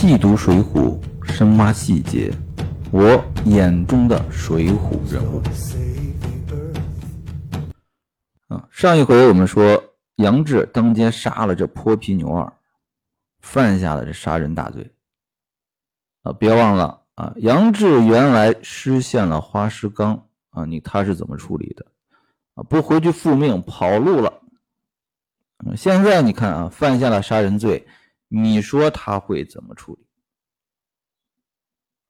细读《水浒》，深挖细节，我眼中的水浒人物。啊，上一回我们说杨志当街杀了这泼皮牛二，犯下了这杀人大罪。啊，别忘了啊，杨志原来失陷了花石纲啊，你他是怎么处理的？啊，不回去复命，跑路了。现在你看啊，犯下了杀人罪。你说他会怎么处理？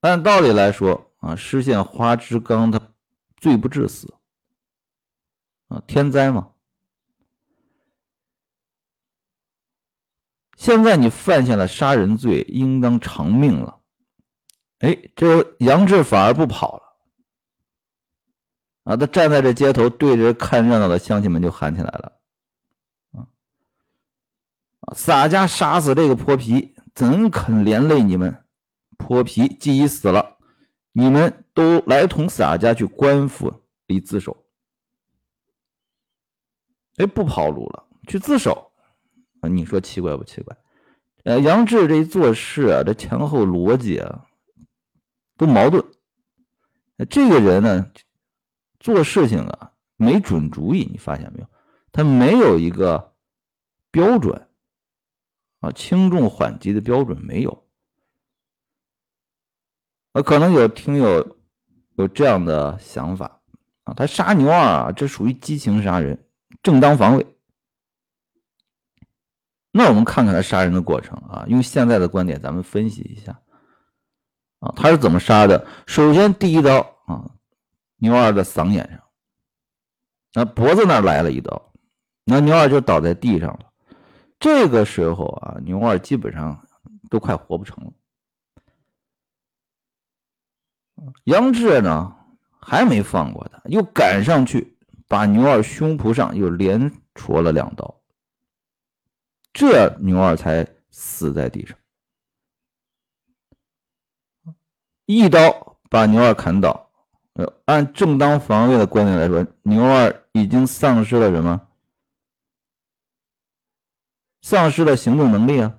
按道理来说啊，失陷花枝纲他罪不至死啊，天灾嘛。现在你犯下了杀人罪，应当偿命了。哎，这杨志反而不跑了啊，他站在这街头，对着看热闹的乡亲们就喊起来了。洒家杀死这个泼皮，怎肯连累你们？泼皮既已死了，你们都来同洒家去官府里自首。哎，不跑路了，去自首啊？你说奇怪不奇怪？呃，杨志这一做事啊，这前后逻辑啊都矛盾。这个人呢，做事情啊没准主意，你发现没有？他没有一个标准。啊，轻重缓急的标准没有。啊，可能有听友有这样的想法啊，他杀牛二啊，这属于激情杀人，正当防卫。那我们看看他杀人的过程啊，用现在的观点，咱们分析一下啊，他是怎么杀的？首先，第一刀啊，牛二的嗓眼上，那脖子那来了一刀，那牛二就倒在地上了。这个时候啊，牛二基本上都快活不成了。杨志呢还没放过他，又赶上去把牛二胸脯上又连戳了两刀，这牛二才死在地上。一刀把牛二砍倒。按正当防卫的观点来说，牛二已经丧失了什么？丧失了行动能力啊！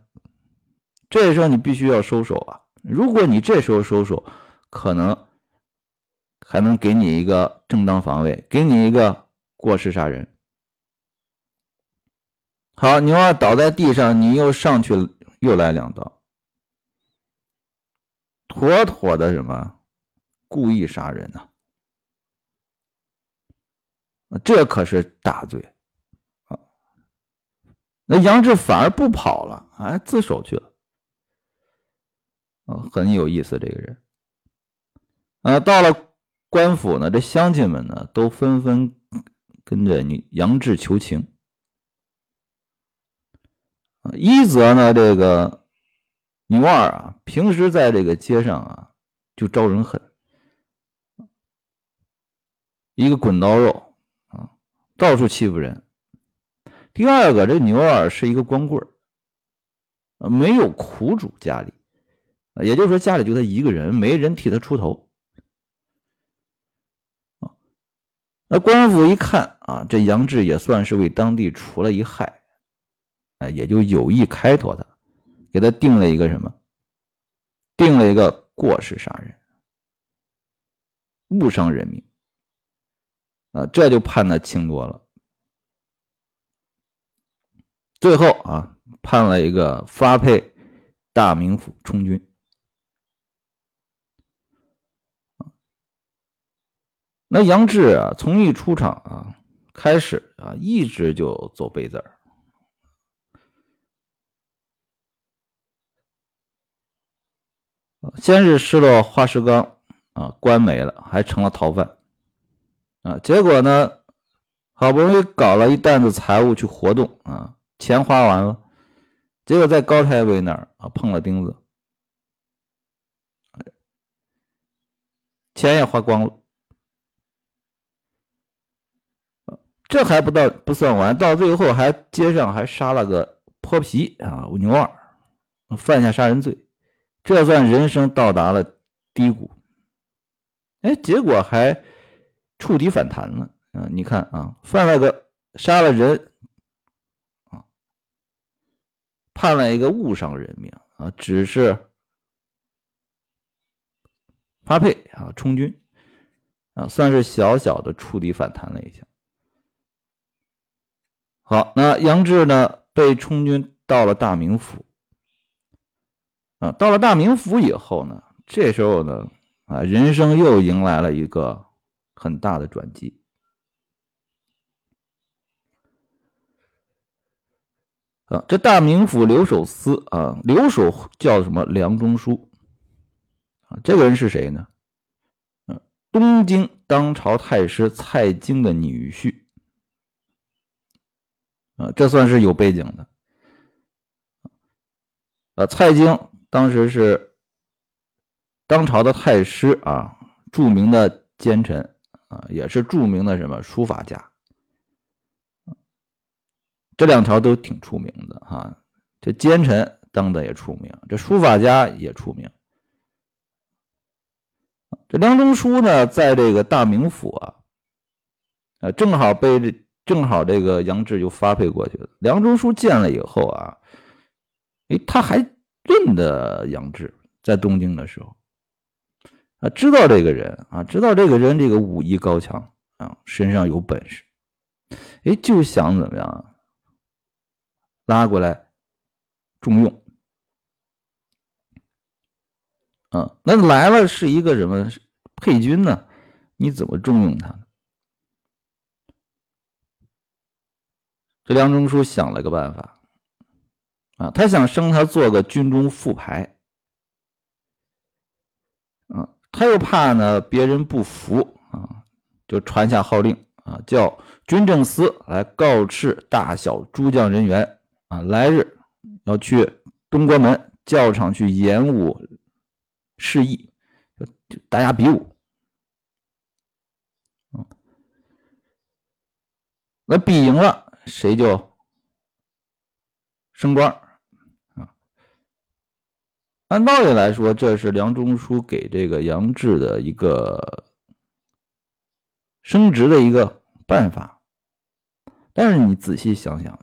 这时候你必须要收手啊！如果你这时候收手，可能还能给你一个正当防卫，给你一个过失杀人。好，牛二倒在地上，你又上去又来两刀，妥妥的什么故意杀人呐！这可是大罪。那杨志反而不跑了，哎，自首去了，啊，很有意思这个人。啊，到了官府呢，这乡亲们呢都纷纷跟着你杨志求情。一则呢，这个牛二啊，平时在这个街上啊就招人恨，一个滚刀肉啊，到处欺负人。第二个，这牛二是一个光棍儿，没有苦主家里，也就是说家里就他一个人，没人替他出头。那官府一看啊，这杨志也算是为当地除了一害，哎，也就有意开脱他，给他定了一个什么？定了一个过失杀人，误伤人命，啊，这就判的轻多了。最后啊，判了一个发配大名府充军。那杨志啊，从一出场啊开始啊，一直就走背字儿。先是失了花石纲啊，官没了，还成了逃犯啊。结果呢，好不容易搞了一担子财物去活动啊。钱花完了，结果在高太尉那儿啊碰了钉子，钱也花光了。这还不到不算完，到最后还街上还杀了个泼皮啊牛二，犯下杀人罪，这算人生到达了低谷。哎，结果还触底反弹了啊！你看啊，犯了个杀了人。判了一个误伤人命啊只是发配啊充军啊算是小小的触底反弹了一下。好那杨志呢被充军到了大名府啊到了大名府以后呢这时候呢啊人生又迎来了一个很大的转机啊，这大名府留守司啊，留守叫什么？梁中书啊，这个人是谁呢？嗯，东京当朝太师蔡京的女婿啊，这算是有背景的。啊，蔡京当时是当朝的太师啊，著名的奸臣啊，也是著名的什么书法家。这两条都挺出名的哈，这奸臣当的也出名，这书法家也出名。这梁中书呢，在这个大名府啊，呃，正好被这正好这个杨志就发配过去了。梁中书见了以后啊，哎，他还认得杨志，在东京的时候啊，知道这个人啊，知道这个人这个武艺高强啊，身上有本事，哎，就想怎么样啊？拉过来重用，啊，那来了是一个什么配军呢？你怎么重用他呢？这梁中书想了个办法，啊，他想升他做个军中副牌，啊，他又怕呢别人不服啊，就传下号令啊，叫军政司来告示大小诸将人员。啊，来日要去东关门教场去演武示意，大家比武。那比赢了谁就升官啊？按道理来说，这是梁中书给这个杨志的一个升职的一个办法，但是你仔细想想。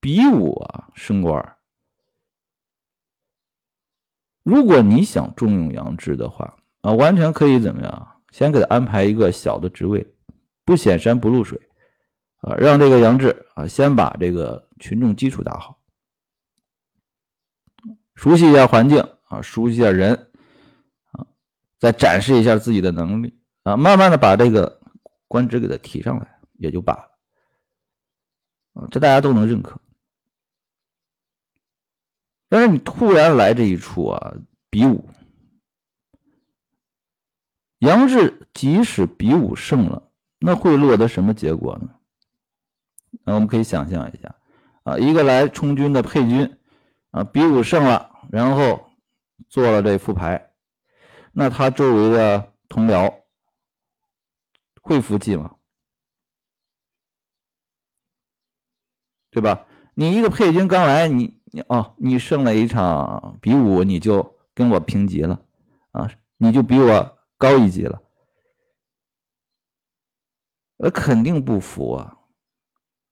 比武啊，升官如果你想重用杨志的话啊，完全可以怎么样？先给他安排一个小的职位，不显山不露水啊，让这个杨志啊先把这个群众基础打好，熟悉一下环境啊，熟悉一下人啊，再展示一下自己的能力啊，慢慢的把这个官职给他提上来也就罢了啊，这大家都能认可。但是你突然来这一出啊，比武，杨志即使比武胜了，那会落得什么结果呢？那我们可以想象一下啊，一个来充军的配军啊，比武胜了，然后做了这副牌，那他周围的同僚会服气吗？对吧？你一个配军刚来，你。你哦，你胜了一场比武，你就跟我平级了啊？你就比我高一级了，那肯定不服啊！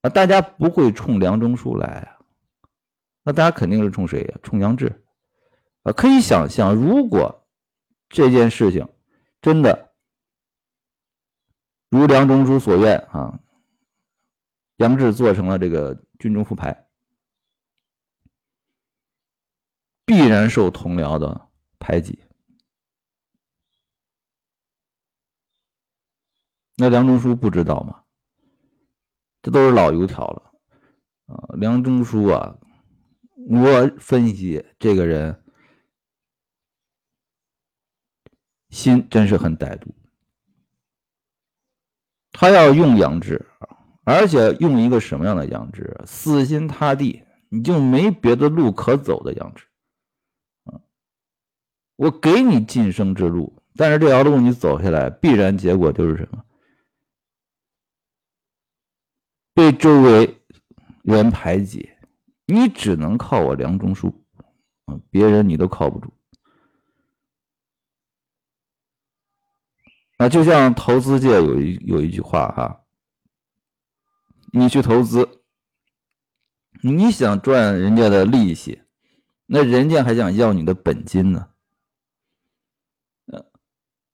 啊，大家不会冲梁中书来啊，那大家肯定是冲谁呀？冲杨志啊！可以想象，如果这件事情真的如梁中书所愿啊，杨志做成了这个军中副牌。必然受同僚的排挤。那梁中书不知道吗？这都是老油条了啊！梁中书啊，我分析这个人心真是很歹毒。他要用杨志，而且用一个什么样的杨志？死心塌地，你就没别的路可走的杨志。我给你晋升之路，但是这条路你走下来，必然结果就是什么？被周围人排挤，你只能靠我梁中书，啊，别人你都靠不住。啊，就像投资界有一有一句话哈，你去投资，你想赚人家的利息，那人家还想要你的本金呢。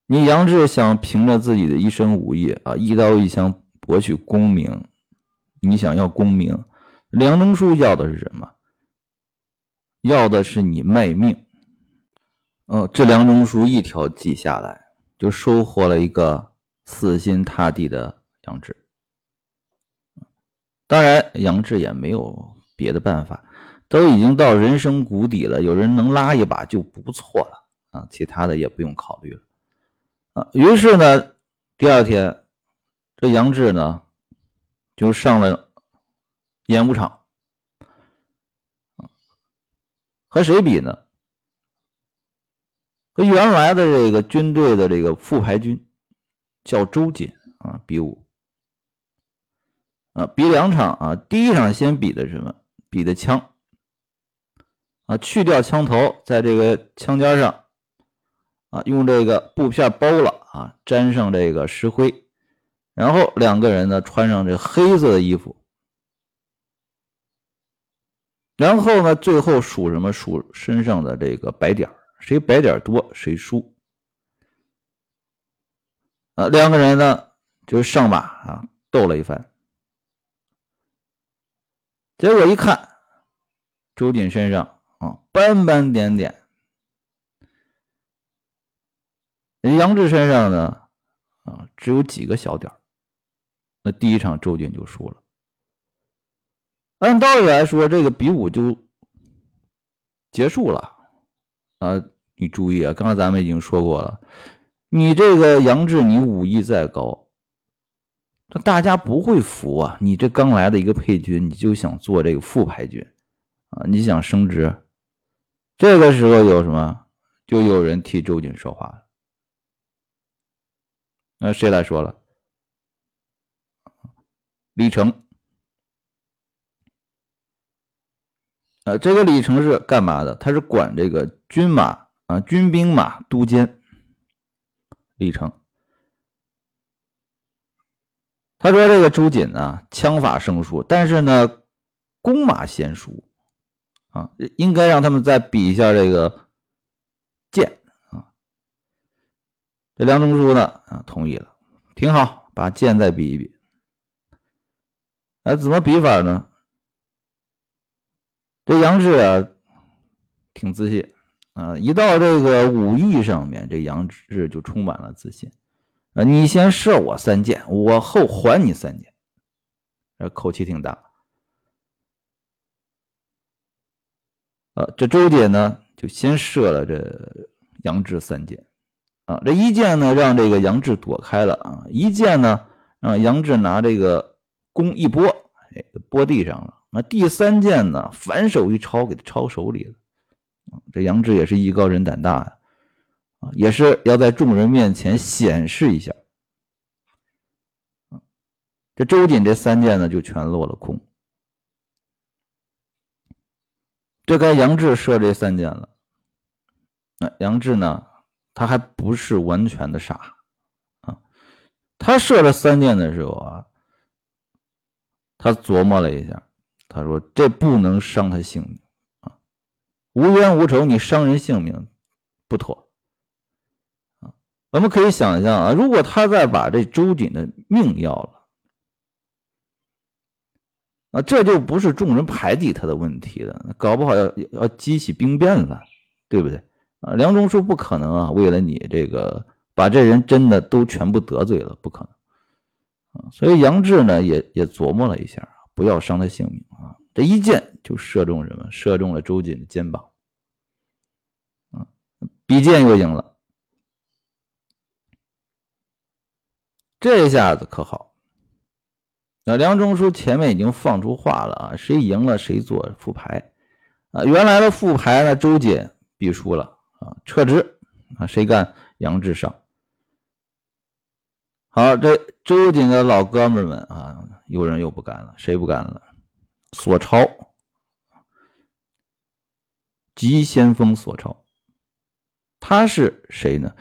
你杨志想凭着自己的一身武艺啊，一刀一枪博取功名，你想要功名，梁中书要的是什么？要的是你卖命。哦，这梁中书一条计下来，就收获了一个死心塌地的杨志。当然，杨志也没有别的办法，都已经到人生谷底了，有人能拉一把就不错了啊，其他的也不用考虑了啊。于是呢，第二天，这杨志呢就上了演武场，和谁比呢？和原来的这个军队的这个副排军叫周瑾啊比武。啊，比两场啊，第一场先比的什么？比的枪啊，去掉枪头，在这个枪尖上啊，用这个布片包了啊，沾上这个石灰，然后两个人呢穿上这黑色的衣服，然后呢，最后数什么？数身上的这个白点谁白点多谁输。啊，两个人呢就上马啊，斗了一番。结果一看，周瑾身上啊斑斑点点，杨志身上呢啊只有几个小点那第一场周军就输了。按道理来说，这个比武就结束了啊！你注意啊，刚才咱们已经说过了，你这个杨志，你武艺再高。这大家不会服啊！你这刚来的一个配军，你就想做这个副牌军啊？你想升职？这个时候有什么？就有人替周瑾说话了。那谁来说了？李成。啊，这个李成是干嘛的？他是管这个军马啊，军兵马都监。李成。他说：“这个朱瑾呢，枪法生疏，但是呢，弓马娴熟啊，应该让他们再比一下这个剑啊。”这梁中书呢啊，同意了，挺好，把剑再比一比。哎，怎么比法呢？这杨志啊，挺自信啊，一到这个武艺上面，这杨志就充满了自信。啊！你先射我三箭，我后还你三箭，这，口气挺大。啊，这周姐呢，就先射了这杨志三箭，啊，这一箭呢让这个杨志躲开了啊，一箭呢让杨志拿这个弓一拨，哎，拨地上了。那第三箭呢，反手一抄，给他抄手里了。这杨志也是艺高人胆大呀。啊也是要在众人面前显示一下，这周瑾这三箭呢就全落了空，这该杨志射这三箭了。那杨志呢，他还不是完全的傻啊，他射了三箭的时候啊，他琢磨了一下，他说这不能伤他性命啊，无冤无仇，你伤人性命不妥啊。我们可以想象啊，如果他再把这周瑾的命要了，啊，这就不是众人排挤他的问题了，搞不好要要激起兵变了，对不对？啊，梁中书不可能啊，为了你这个把这人真的都全部得罪了，不可能啊。所以杨志呢也也琢磨了一下，不要伤他性命啊，这一箭就射中什么？射中了周瑾的肩膀，啊，比剑又赢了。这下子可好，那梁中书前面已经放出话了啊，谁赢了谁做副牌啊。原来的副牌呢，周瑾必输了啊，撤职啊，谁干？杨志上。好，这周瑾的老哥们们啊，有人又不干了，谁不干了？索超，急先锋索超，他是谁呢？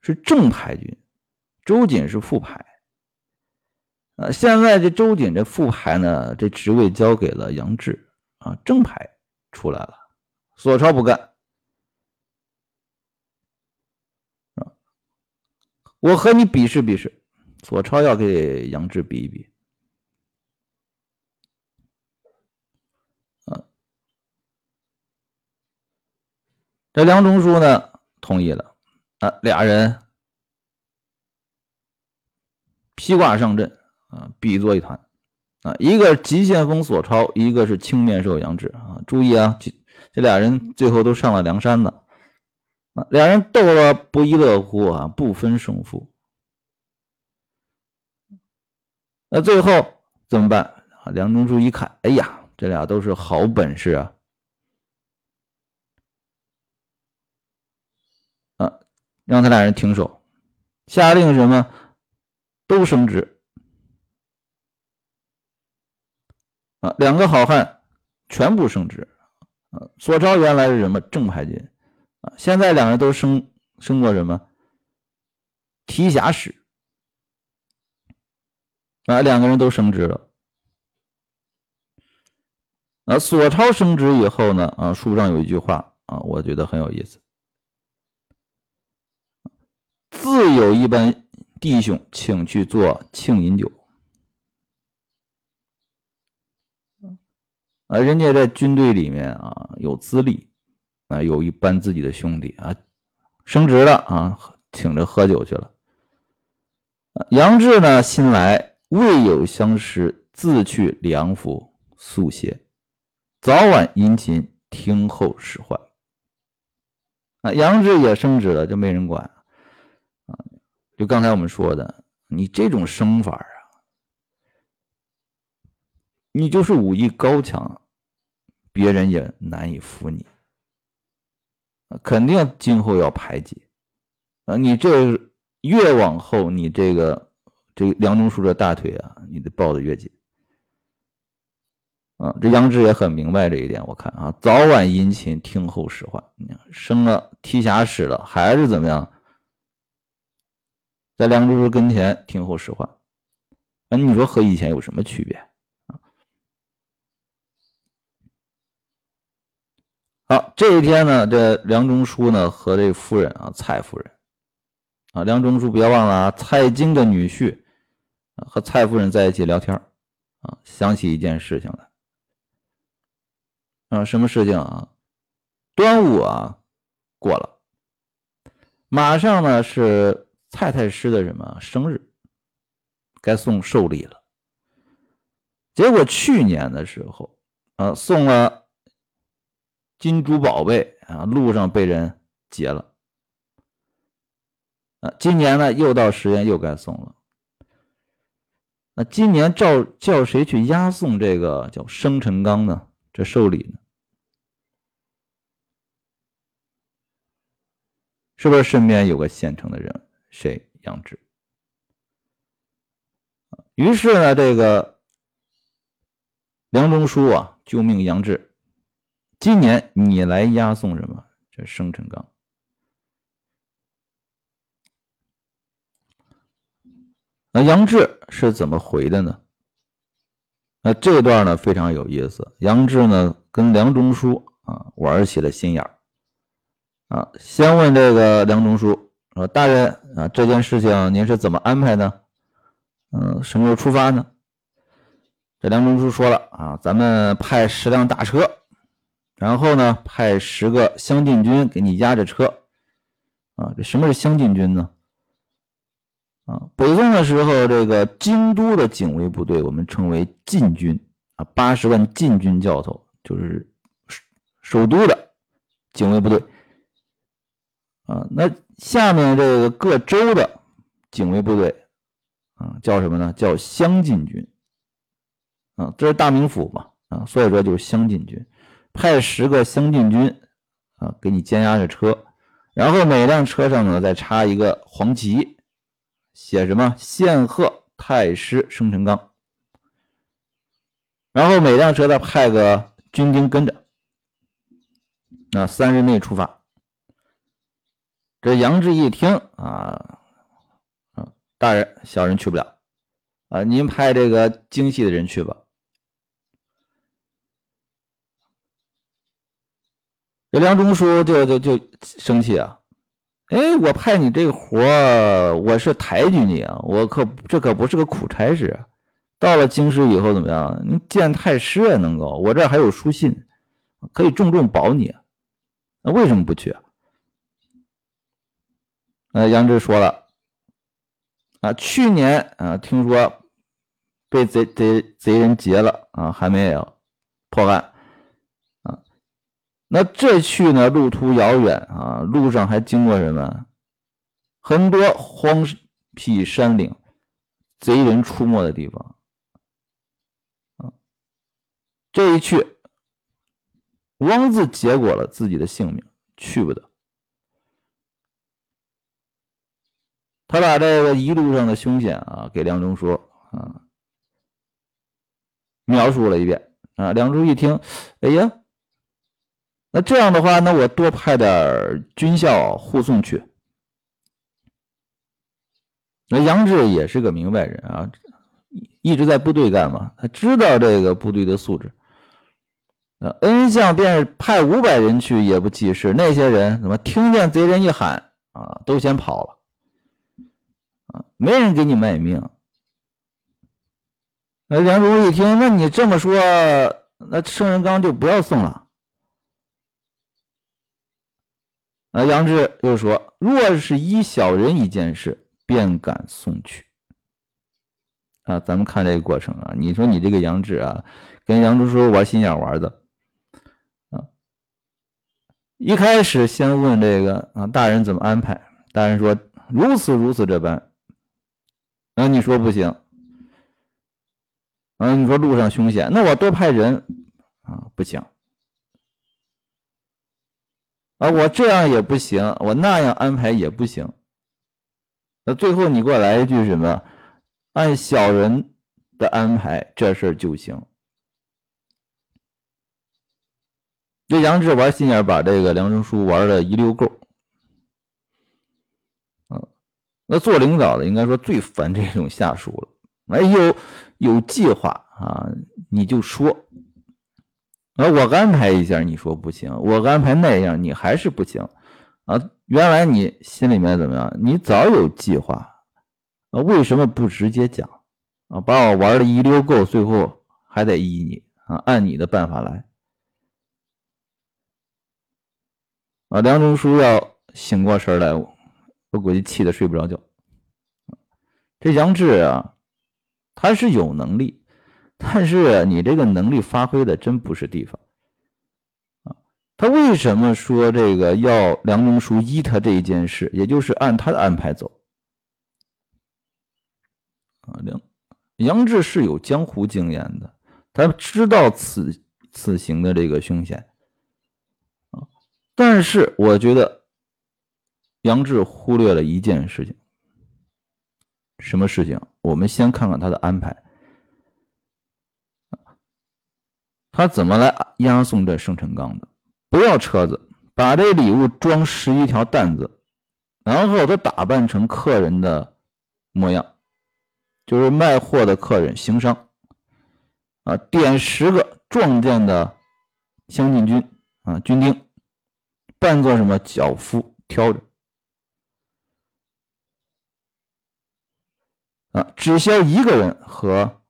是正牌军。周瑾是副牌，啊，现在这周瑾这副牌呢，这职位交给了杨志啊，正牌出来了，索超不干，啊，我和你比试比试。索超要给杨志比一比。啊，这梁中书呢同意了。啊，俩人披挂上阵啊，比作一团。啊，一个急先锋索超，一个是青面兽杨志啊。注意啊，这这俩人最后都上了梁山的。两，人斗了不亦乐乎啊，不分胜负。那最后怎么办啊？梁中书一看，哎呀，这俩都是好本事啊！啊，让他俩人停手，下令什么，都升职。啊，两个好汉全部升职。啊，索超原来是什么正牌军，现在两人都升升过什么提辖使。啊，两个人都升职了。啊，索超升职以后呢，啊，书上有一句话啊，我觉得很有意思。自有一般弟兄请去做庆饮酒。啊，人家在军队里面啊有资历，啊，有一班自己的兄弟啊升职了啊，请着喝酒去了。杨志呢，新来。未有相识，自去梁府宿歇，早晚殷勤听候使唤。啊，杨志也升职了，就没人管啊。就刚才我们说的，你这种升法啊，你就是武艺高强，别人也难以服你肯定今后要排挤啊。你这越往后，你这个。这梁中书的大腿啊，你得抱得越紧啊！这杨志也很明白这一点，我看啊，早晚殷勤听候使唤，升了提辖使了，还是怎么样，在梁中书跟前听候使唤。那你说和以前有什么区别啊？好，这一天呢，这梁中书呢和这夫人啊，蔡夫人啊，梁中书别忘了啊，蔡京的女婿。和蔡夫人在一起聊天啊，想起一件事情来，啊，什么事情啊？端午啊，过了，马上呢是蔡太师的什么生日，该送寿礼了。结果去年的时候，啊，送了金珠宝贝啊，路上被人劫了，啊，今年呢又到时间又该送了。那今年照叫谁去押送这个叫生辰纲呢？这寿礼呢？是不是身边有个现成的人？谁？杨志。于是呢，这个梁中书啊，就命杨志，今年你来押送什么？这生辰纲。那杨志是怎么回的呢？那这段呢非常有意思。杨志呢跟梁中书啊玩起了心眼儿啊，先问这个梁中书说：“大人啊，这件事情您是怎么安排的？嗯，什么时候出发呢？”这梁中书说了啊：“咱们派十辆大车，然后呢派十个乡禁军给你押着车啊。这什么是乡禁军呢？”啊，北宋的时候，这个京都的警卫部队我们称为禁军啊，八十万禁军教头就是首都的警卫部队啊。那下面这个各州的警卫部队啊，叫什么呢？叫乡禁军啊，这是大名府嘛啊，所以说就是乡禁军，派十个乡禁军啊，给你监押着车，然后每辆车上呢再插一个黄旗。写什么？献贺太师生辰纲，然后每辆车再派个军丁跟着，那三日内出发。这杨志一听啊，啊，大人，小人去不了啊，您派这个精细的人去吧。这梁中书就就就生气啊，哎，我派你这个活我是抬举你啊，我可这可不是个苦差事。到了京师以后怎么样？你见太师也能够，我这还有书信，可以重重保你。那为什么不去啊？呃，杨志说了，啊，去年啊，听说被贼贼贼人劫了啊，还没有破案。那这去呢？路途遥远啊，路上还经过什么？很多荒僻山岭，贼人出没的地方。啊，这一去，王字结果了自己的性命，去不得。他把这个一路上的凶险啊，给梁中书啊描述了一遍啊。梁中一听，哎呀！那这样的话，那我多派点军校护送去。那杨志也是个明白人啊，一直在部队干嘛，他知道这个部队的素质。那，恩相便是派五百人去也不济事，那些人怎么听见贼人一喊啊，都先跑了啊，没人给你卖命。那梁中一听，那你这么说，那圣人纲就不要送了。啊，杨志又说：“若是依小人一件事，便敢送去。”啊，咱们看这个过程啊，你说你这个杨志啊，跟杨志书玩心眼玩的啊。一开始先问这个啊，大人怎么安排？大人说如此如此这般。啊，你说不行。啊，你说路上凶险，那我多派人啊，不行。啊，我这样也不行，我那样安排也不行。那最后你给我来一句什么？按小人的安排，这事儿就行。这杨志玩心眼，把这个梁中书玩的一溜够。嗯，那做领导的应该说最烦这种下属了。哎，有有计划啊，你就说。啊，我安排一下，你说不行；我安排那样，你还是不行。啊，原来你心里面怎么样？你早有计划，啊，为什么不直接讲？啊，把我玩的一溜够，最后还得依你啊，按你的办法来。啊，梁中书要醒过神来，我估计气得睡不着觉。这杨志啊，他是有能力。但是你这个能力发挥的真不是地方啊！他为什么说这个要梁中书依他这一件事，也就是按他的安排走啊？梁杨志是有江湖经验的，他知道此此行的这个凶险啊。但是我觉得杨志忽略了一件事情，什么事情？我们先看看他的安排。他怎么来押送这生辰纲的？不要车子，把这礼物装十一条担子，然后他打扮成客人的模样，就是卖货的客人、行商啊，点十个壮健的乡进军啊，军丁，扮作什么脚夫挑着啊，只需要一个人和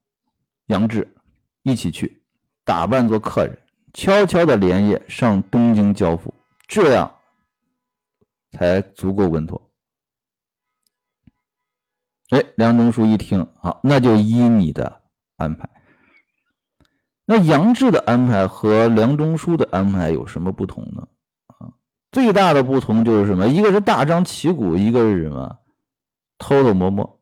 杨志一起去。打扮做客人，悄悄的连夜上东京交付，这样才足够稳妥。哎，梁中书一听，好，那就依你的安排。那杨志的安排和梁中书的安排有什么不同呢？啊，最大的不同就是什么？一个是大张旗鼓，一个是什么？偷偷摸摸。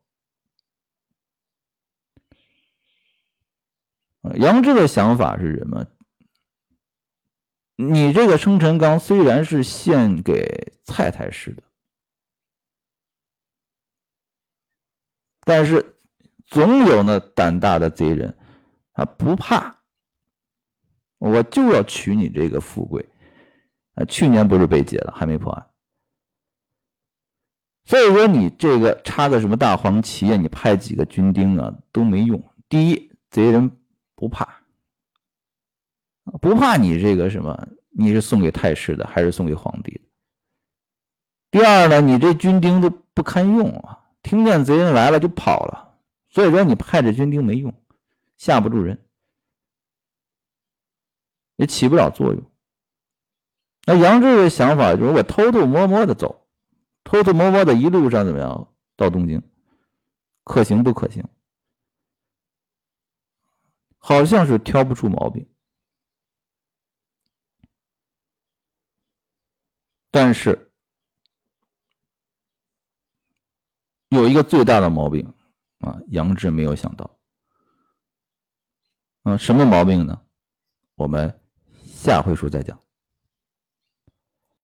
杨志的想法是什么？你这个生辰纲虽然是献给蔡太师的，但是总有那胆大的贼人，他不怕，我就要取你这个富贵。啊，去年不是被劫了，还没破案，所以说你这个插个什么大黄旗啊，你派几个军丁啊都没用。第一，贼人。不怕，不怕你这个什么？你是送给太师的，还是送给皇帝的？第二呢，你这军丁都不堪用啊，听见贼人来了就跑了，所以说你派这军丁没用，吓不住人，也起不了作用。那杨志的想法就是我偷偷摸摸的走，偷偷摸摸的一路上怎么样到东京，可行不可行？好像是挑不出毛病，但是有一个最大的毛病啊，杨志没有想到，嗯，什么毛病呢？我们下回书再讲。